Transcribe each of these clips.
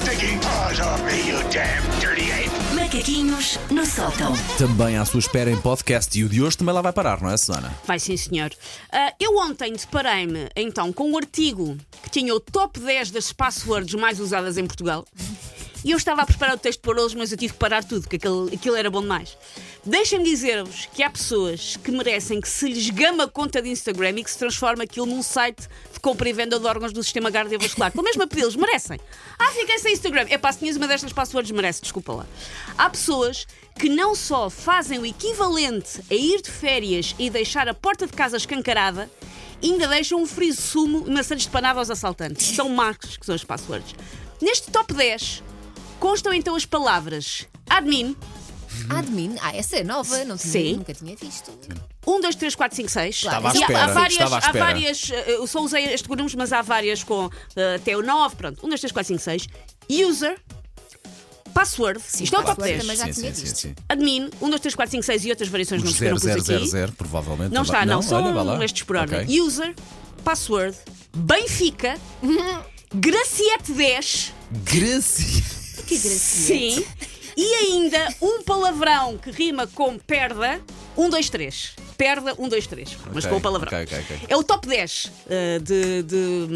stinking paws off me, you damn dirty ape! Macaquinhos no sótão. Também à sua espera em podcast. E o de hoje também lá vai parar, não é, Susana? Vai sim, senhor. Ah, eu ontem deparei-me então com um artigo que tinha o top 10 das passwords mais usadas em Portugal. E eu estava a preparar o texto para hoje, mas eu tive que parar tudo, porque aquilo, aquilo era bom demais. Deixem-me dizer-vos que há pessoas que merecem que se lhes gama a conta de Instagram e que se transforma aquilo num site de compra e venda de órgãos do sistema cardiovascular. Pelo mesmo a pedi-los, merecem. Ah, fiquei sem Instagram. É pá, se tinhas uma destas passwords, merece, desculpa lá. Há pessoas que não só fazem o equivalente a ir de férias e deixar a porta de casa escancarada, ainda deixam um friso sumo maçãs de panada aos assaltantes. São marcos que são as passwords. Neste top 10 constam então as palavras admin, Admin, ah, essa é nova, não tinha, Sim. nunca tinha visto. 1, 2, 3, 4, 5, 6. Estava à há- espera, há várias, estava à há espera. várias eh, eu só usei este números, mas há várias com eh, até o 9, pronto. 1, 2, 3, 4, 5, 6. User, password, isto é o top password 10. também já sim, tinha sim, visto. sim, sim. Admin, 1, 2, 3, 4, 5, 6 e outras variações de Os números que eu não pus aqui. 0000, provavelmente. Não está, não, são olha, vá lá. estes por ordem. Ok. User, password, Benfica, Graciete 10. Gracia. Que gracinha. Sim. E ainda um palavrão que rima com perda. 1, 2, 3. Perda, 1, 2, 3. Mas com o palavrão. ok, ok, ok. É o top 10 eh, de, de,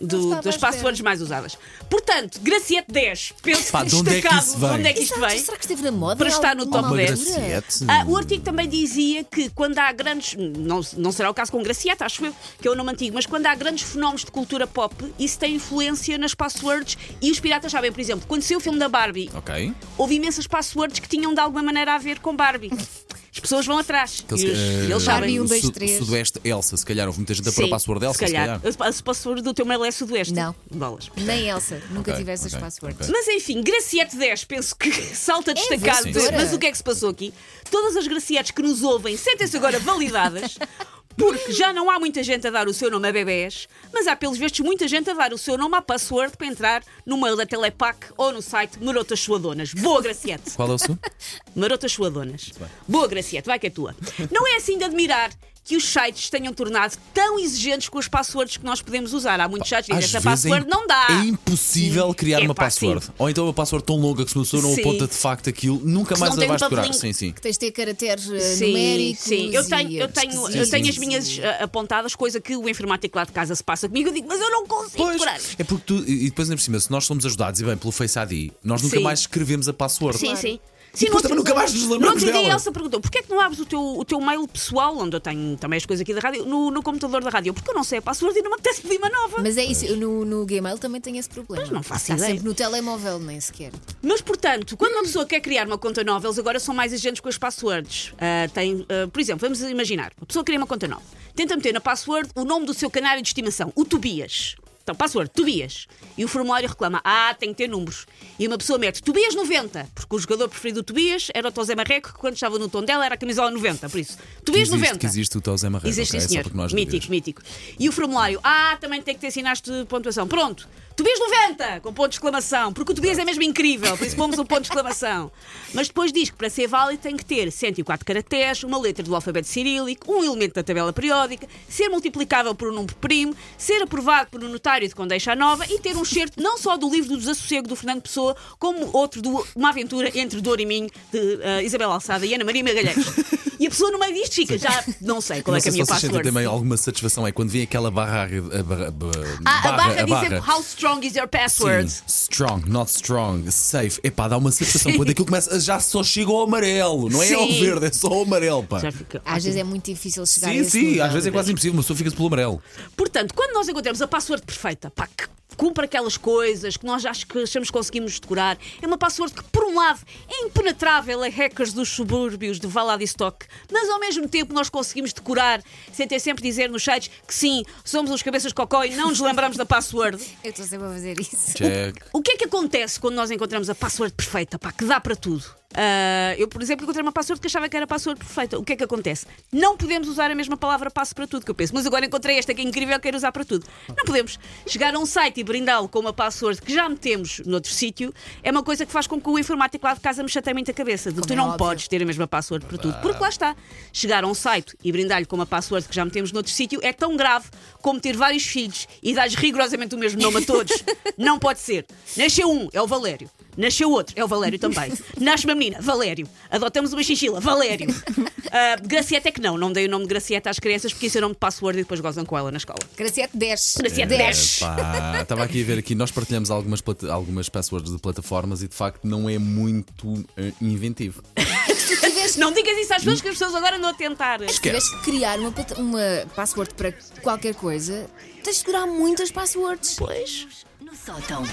do- estava à das passwords mais usadas. Portanto, Graciete 10. Penso Pá, que de onde é que destacado. isso vem? de onde é que isto Exato, vem? será que esteve na moda? Para em estar no alguma top Uma 10. altura? graciete. Ah, o artigo também dizia que quando há grandes. Não, não será o caso com Gracieta, acho eu, que é o nome antigo, mas quando há grandes fenómenos de cultura pop, isso tem influência nas passwords e os piratas sabem, por exemplo, quando saiu o filme da Barbie, Ok. houve imensas passwords que tinham de alguma maneira a ver com Barbie. As pessoas vão atrás. Aqueles, e os- eh, eles sabem. um, dois, três. Sudoeste Elsa, se calhar houve muita gente a pôr a password Elsa, se calhar. A a password do teu mail é Sudoeste. Não. Bolas. Nem Elsa, nunca Ok, tive essas ok, passwords. ok. Mas enfim, Graciete 10, penso que salta destacado. vencedora. Mas o que é que se passou aqui? Todas as Gracietes que nos ouvem sentem-se agora validadas. Porque já não há muita gente a dar o seu nome a bebés, mas há pelos vistos muita gente a dar o seu nome à password para entrar no mail da Telepac ou no site Marotas Suadonas. Boa, Graciete! Qual é o seu? Marotas Suadonas. Boa, Graciete, vai que é tua. Não é assim de admirar que os sites tenham tornado tão exigentes com as passwords que nós podemos usar. Há muitos sites que dizem vezes é password im- não dá. É impossível criar uma Epá, password. sim. Ou então uma password tão longa que se uma pessoa não Sim. aponta de facto aquilo, nunca Se mais a vais um decorar. Sim, sim. Que tens de ter caracteres eh, Sim, numéricos. sim. Eu tenho, eu tenho, eu tenho as minhas ah, apontadas, coisa que o informático lá de casa se passa comigo. Eu digo, mas eu não consigo Pois, decorar. é porque tu, e depois ainda por cima, se nós somos ajudados e bem pelo Face ID, nós nunca Sim. mais escrevemos a password. Sim, sim. Sim, depois no também nunca mais nos no lembramos outro dia dela. a Elsa perguntou: porquê é que não abres o teu, o teu mail pessoal, onde eu tenho também as coisas aqui da rádio, no, no computador da rádio? Porque eu não sei a password e não me apetece pedir uma nova. Mas é isso, eu no, no Gmail também tenho esse problema. Pois não faço Está ideia. sempre no telemóvel, nem sequer. Mas, portanto, quando uma pessoa quer criar uma conta nova, eles agora são mais exigentes com as passwords. Ah, tem, ah, por exemplo, vamos imaginar: uma pessoa cria uma conta nova, tenta meter na password o nome do seu canário de estimação, o Tobias. Então, password, Tobias. E o formulário reclama: Ah, tem que ter números. E uma pessoa mete Tobias 90, porque o jogador preferido do Tobias era o Tosé Marreco, que quando estava no tom dela era a camisola 90, por isso. Tobias existe, 90. que existe o Tosé Marreco, Existe, ok? sim, Só senhor. mítico, mítico. E o formulário, ah, também tem que ter sinais de pontuação. Pronto. Tobias 90, com ponto de exclamação, porque o Tobias é mesmo incrível, por isso pomos um ponto de exclamação. Mas depois diz que para ser válido tem que ter 104 caracteres, uma letra do alfabeto cirílico, um elemento da tabela periódica, ser multiplicável por um número primo, ser aprovado por um notário de condeixa nova e ter um certo não só do livro do Desassossego do Fernando Pessoa, como outro de Uma Aventura entre Dor e Minho, de eh, Isabel Alçada e Ana Maria Magalhães. E a pessoa no meio disto fica, já não sei qual Não é que é sei a minha vocês sentem password. também alguma satisfação é quando vem aquela barra. A barra, Ah, a barra, a dizer how strong is your password. Sim, strong, not strong, safe. Epá, dá uma sensação quando aquilo começa. Já só chega ao amarelo, não é ao Sim. verde, é só ao amarelo, pá. Já fica Às vezes é muito difícil chegar a Sim, sim, às vezes é quase impossível, uma pessoa fica-se pelo amarelo. Portanto, quando nós encontramos a password perfeita, pá, que cumpre aquelas coisas que nós acho que achamos que conseguimos decorar, é uma password que, por um lado, é impenetrável a hackers dos subúrbios de Valadistock, mas ao mesmo tempo nós conseguimos decorar, sem ter sempre dizer nos sites que sim, somos uns cabeças de cocó e não nos lembramos da password. Eu estou sempre a fazer isso. Check. O que é que acontece quando nós encontramos a password perfeita, pá, que dá para tudo? Ah, eu, por exemplo, encontrei uma password que achava que era a password perfeita. O que é que acontece? Não podemos usar a mesma palavra passo para tudo, que eu penso, mas agora encontrei esta que é incrível, quero usar para tudo. Não podemos. Chegar a um site e brindá-lo com uma password que já metemos noutro sítio é uma coisa que faz com que o informático lá de casa me chateie muito a cabeça. De tu é não óbvio. podes ter a mesma password para tudo. Porque lá está. Chegar a um site e brindar-lhe com uma password que já metemos noutro sítio é tão grave como ter vários filhos e dar rigorosamente o mesmo nome a todos. não pode ser. Nasceu um, é o Valério. Nasceu outro, é o Valério também. Nasce uma menina, Valério. Adotamos uma chinchila, Valério. Ah, Gracieta é que não, não dei o nome de Gracieta às crianças porque isso é nome de password e depois gozam com ela na escola. Graciete 10. Graciete 10. Pá, estava aqui a ver aqui, nós partilhamos algumas, algumas passwords de plataformas e de facto não é muito eh, inventivo. Não digas isso às pessoas que as pessoas agora andam a tentar. se tivesse que criar uma, uma password para qualquer coisa, tens de segurar muitas passwords. Pois. No sótão.